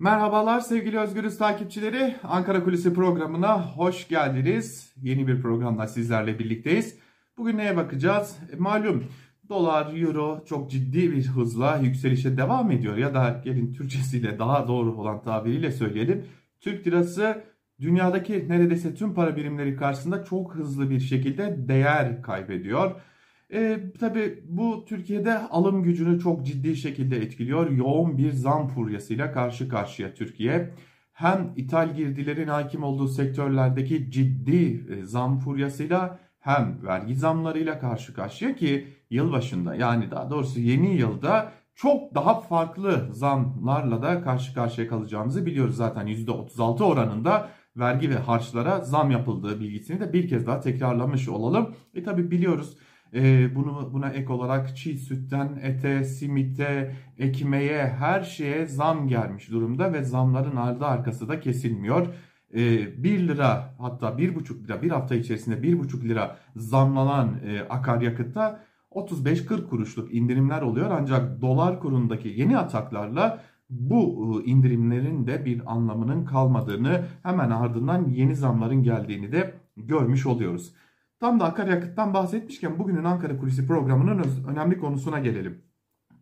Merhabalar sevgili Özgürüz takipçileri. Ankara Kulisi programına hoş geldiniz. Yeni bir programda sizlerle birlikteyiz. Bugün neye bakacağız? E, malum dolar, euro çok ciddi bir hızla yükselişe devam ediyor. Ya da gelin Türkçesiyle daha doğru olan tabiriyle söyleyelim. Türk lirası dünyadaki neredeyse tüm para birimleri karşısında çok hızlı bir şekilde değer kaybediyor. E, tabii bu Türkiye'de alım gücünü çok ciddi şekilde etkiliyor. Yoğun bir zam furyasıyla karşı karşıya Türkiye. Hem ithal girdilerin hakim olduğu sektörlerdeki ciddi e, zam furyasıyla hem vergi zamlarıyla karşı karşıya ki yılbaşında yani daha doğrusu yeni yılda çok daha farklı zamlarla da karşı karşıya kalacağımızı biliyoruz. Zaten %36 oranında vergi ve harçlara zam yapıldığı bilgisini de bir kez daha tekrarlamış olalım. E tabi biliyoruz e, bunu buna ek olarak çiğ sütten ete, simite, ekmeğe her şeye zam gelmiş durumda ve zamların ardı arkası da kesilmiyor. E, 1 lira hatta 1,5 lira bir hafta içerisinde 1,5 lira zamlanan e, akaryakıtta 35-40 kuruşluk indirimler oluyor ancak dolar kurundaki yeni ataklarla bu e, indirimlerin de bir anlamının kalmadığını hemen ardından yeni zamların geldiğini de görmüş oluyoruz. Tam da akaryakıttan bahsetmişken bugünün Ankara Kulisi programının önemli konusuna gelelim.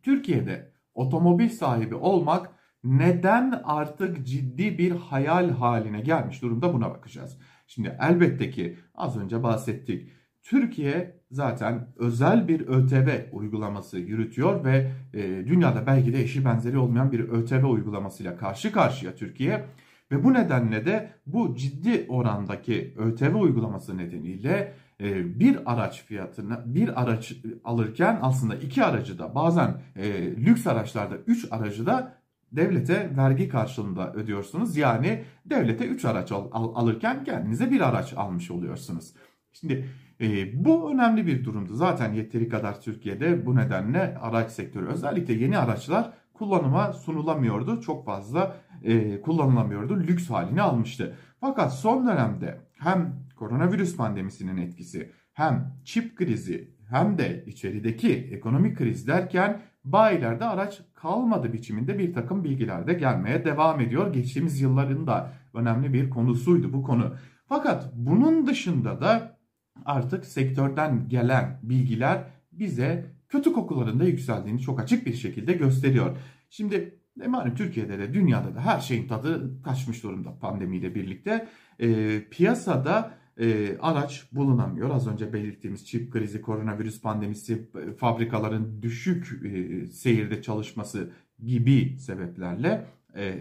Türkiye'de otomobil sahibi olmak neden artık ciddi bir hayal haline gelmiş durumda buna bakacağız. Şimdi elbette ki az önce bahsettik. Türkiye zaten özel bir ÖTV uygulaması yürütüyor ve e, dünyada belki de eşi benzeri olmayan bir ÖTV uygulamasıyla karşı karşıya Türkiye. Ve bu nedenle de bu ciddi orandaki ÖTV uygulaması nedeniyle bir araç fiyatına bir araç alırken aslında iki aracı da bazen e, lüks araçlarda üç aracı da devlete vergi karşılığında ödüyorsunuz. Yani devlete 3 araç al, al, alırken kendinize bir araç almış oluyorsunuz. Şimdi e, bu önemli bir durumdu. Zaten yeteri kadar Türkiye'de bu nedenle araç sektörü özellikle yeni araçlar kullanıma sunulamıyordu. Çok fazla e, kullanılamıyordu. Lüks halini almıştı. Fakat son dönemde hem koronavirüs pandemisinin etkisi hem çip krizi hem de içerideki ekonomik kriz derken bayilerde araç kalmadı biçiminde bir takım bilgiler de gelmeye devam ediyor. Geçtiğimiz yılların da önemli bir konusuydu bu konu. Fakat bunun dışında da artık sektörden gelen bilgiler bize kötü kokularında yükseldiğini çok açık bir şekilde gösteriyor. Şimdi malum Türkiye'de de dünyada da her şeyin tadı kaçmış durumda pandemiyle birlikte. E, piyasada e, araç bulunamıyor. Az önce belirttiğimiz çip krizi, koronavirüs pandemisi, e, fabrikaların düşük e, seyirde çalışması gibi sebeplerle e,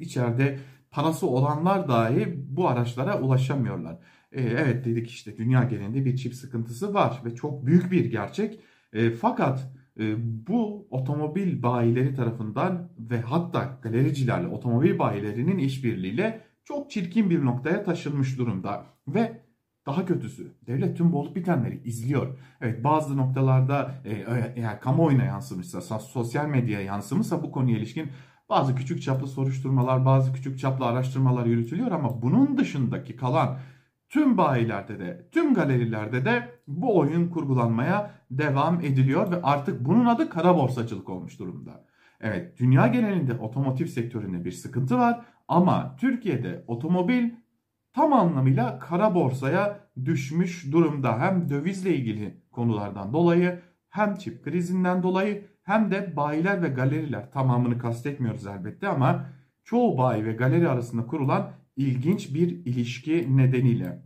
içeride parası olanlar dahi bu araçlara ulaşamıyorlar. E, evet dedik işte dünya genelinde bir çip sıkıntısı var ve çok büyük bir gerçek. E, fakat e, bu otomobil bayileri tarafından ve hatta galericilerle otomobil bayilerinin işbirliğiyle çok çirkin bir noktaya taşınmış durumda. Ve daha kötüsü devlet tüm olup bitenleri izliyor. Evet bazı noktalarda e, eğer kamuoyuna yansımışsa, sosyal medyaya yansımışsa bu konuya ilişkin bazı küçük çaplı soruşturmalar, bazı küçük çaplı araştırmalar yürütülüyor ama bunun dışındaki kalan tüm bayilerde de, tüm galerilerde de bu oyun kurgulanmaya devam ediliyor ve artık bunun adı kara borsacılık olmuş durumda. Evet, dünya genelinde otomotiv sektöründe bir sıkıntı var ama Türkiye'de otomobil tam anlamıyla kara borsaya düşmüş durumda. Hem dövizle ilgili konulardan dolayı hem çip krizinden dolayı hem de bayiler ve galeriler tamamını kastetmiyoruz elbette ama çoğu bayi ve galeri arasında kurulan ilginç bir ilişki nedeniyle.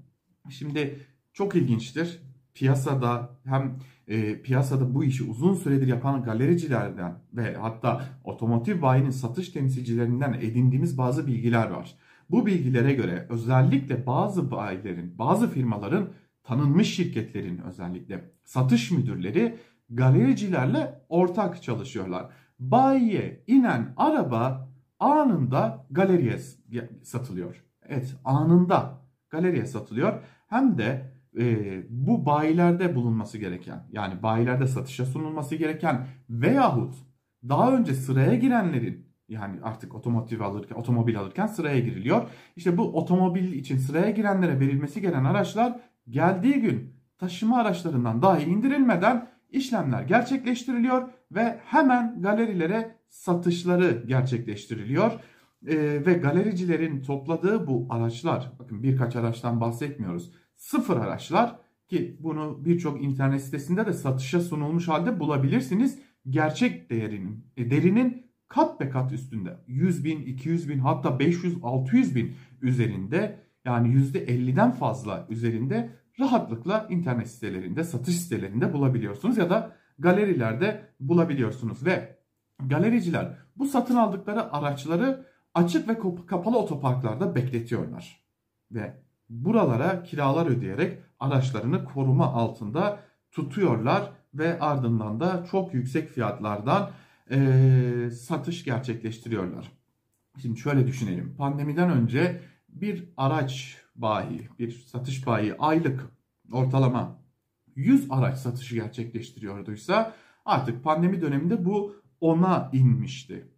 Şimdi çok ilginçtir. Piyasada hem e, piyasada bu işi uzun süredir yapan galericilerden ve hatta otomotiv bayinin satış temsilcilerinden edindiğimiz bazı bilgiler var. Bu bilgilere göre özellikle bazı bayilerin, bazı firmaların tanınmış şirketlerin özellikle satış müdürleri galericilerle ortak çalışıyorlar. Bayiye inen araba anında galeriye satılıyor. Evet anında galeriye satılıyor. Hem de e, bu bayilerde bulunması gereken yani bayilerde satışa sunulması gereken veyahut daha önce sıraya girenlerin yani artık otomotiv alırken otomobil alırken sıraya giriliyor. İşte bu otomobil için sıraya girenlere verilmesi gereken araçlar geldiği gün taşıma araçlarından dahi indirilmeden işlemler gerçekleştiriliyor ve hemen galerilere satışları gerçekleştiriliyor. E, ve galericilerin topladığı bu araçlar, bakın birkaç araçtan bahsetmiyoruz. Sıfır araçlar ki bunu birçok internet sitesinde de satışa sunulmuş halde bulabilirsiniz. Gerçek değerinin, e, derinin kat be kat üstünde. 100 bin, 200 bin hatta 500, 600 bin üzerinde yani %50'den fazla üzerinde rahatlıkla internet sitelerinde, satış sitelerinde bulabiliyorsunuz ya da galerilerde bulabiliyorsunuz ve galericiler bu satın aldıkları araçları açık ve kapalı otoparklarda bekletiyorlar. Ve buralara kiralar ödeyerek araçlarını koruma altında tutuyorlar ve ardından da çok yüksek fiyatlardan e, satış gerçekleştiriyorlar. Şimdi şöyle düşünelim. Pandemiden önce bir araç bayi, bir satış bayi aylık ortalama 100 araç satışı gerçekleştiriyorduysa artık pandemi döneminde bu 10'a inmişti.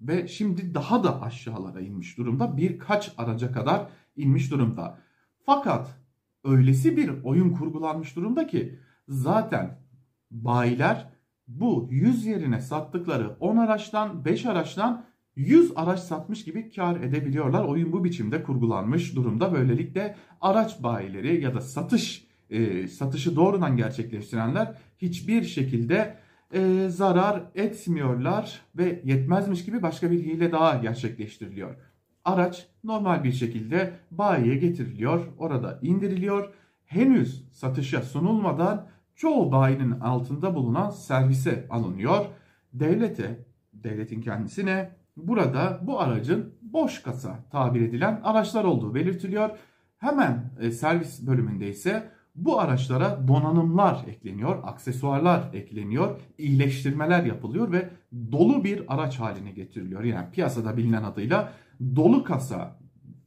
Ve şimdi daha da aşağılara inmiş durumda. Birkaç araca kadar inmiş durumda. Fakat öylesi bir oyun kurgulanmış durumda ki zaten bayiler bu 100 yerine sattıkları 10 araçtan 5 araçtan 100 araç satmış gibi kar edebiliyorlar. Oyun bu biçimde kurgulanmış durumda. Böylelikle araç bayileri ya da satış e, satışı doğrudan gerçekleştirenler hiçbir şekilde e, zarar etmiyorlar ve yetmezmiş gibi başka bir hile daha gerçekleştiriliyor. Araç normal bir şekilde bayiye getiriliyor, orada indiriliyor. Henüz satışa sunulmadan çoğu bayinin altında bulunan servise alınıyor. Devlete, devletin kendisine burada bu aracın boş kasa tabir edilen araçlar olduğu belirtiliyor. Hemen e, servis bölümünde ise bu araçlara donanımlar ekleniyor, aksesuarlar ekleniyor, iyileştirmeler yapılıyor ve dolu bir araç haline getiriliyor. Yani piyasada bilinen adıyla dolu kasa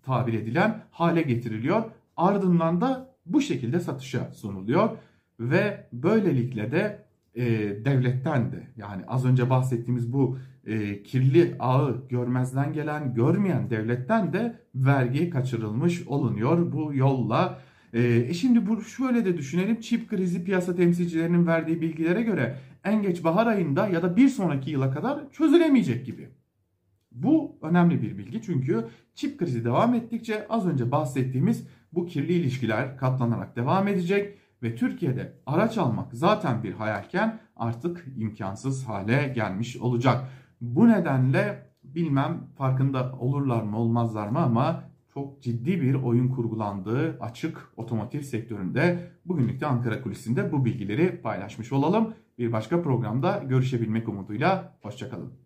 tabir edilen hale getiriliyor. Ardından da bu şekilde satışa sunuluyor ve böylelikle de e, devletten de yani az önce bahsettiğimiz bu e, kirli ağı görmezden gelen görmeyen devletten de vergi kaçırılmış olunuyor bu yolla. E, e şimdi bu şöyle de düşünelim çip krizi piyasa temsilcilerinin verdiği bilgilere göre en geç bahar ayında ya da bir sonraki yıla kadar çözülemeyecek gibi. Bu önemli bir bilgi çünkü çip krizi devam ettikçe az önce bahsettiğimiz bu kirli ilişkiler katlanarak devam edecek ve Türkiye'de araç almak zaten bir hayalken artık imkansız hale gelmiş olacak. Bu nedenle bilmem farkında olurlar mı olmazlar mı ama çok ciddi bir oyun kurgulandığı açık otomotiv sektöründe bugünlükte Ankara Kulisi'nde bu bilgileri paylaşmış olalım. Bir başka programda görüşebilmek umuduyla hoşçakalın.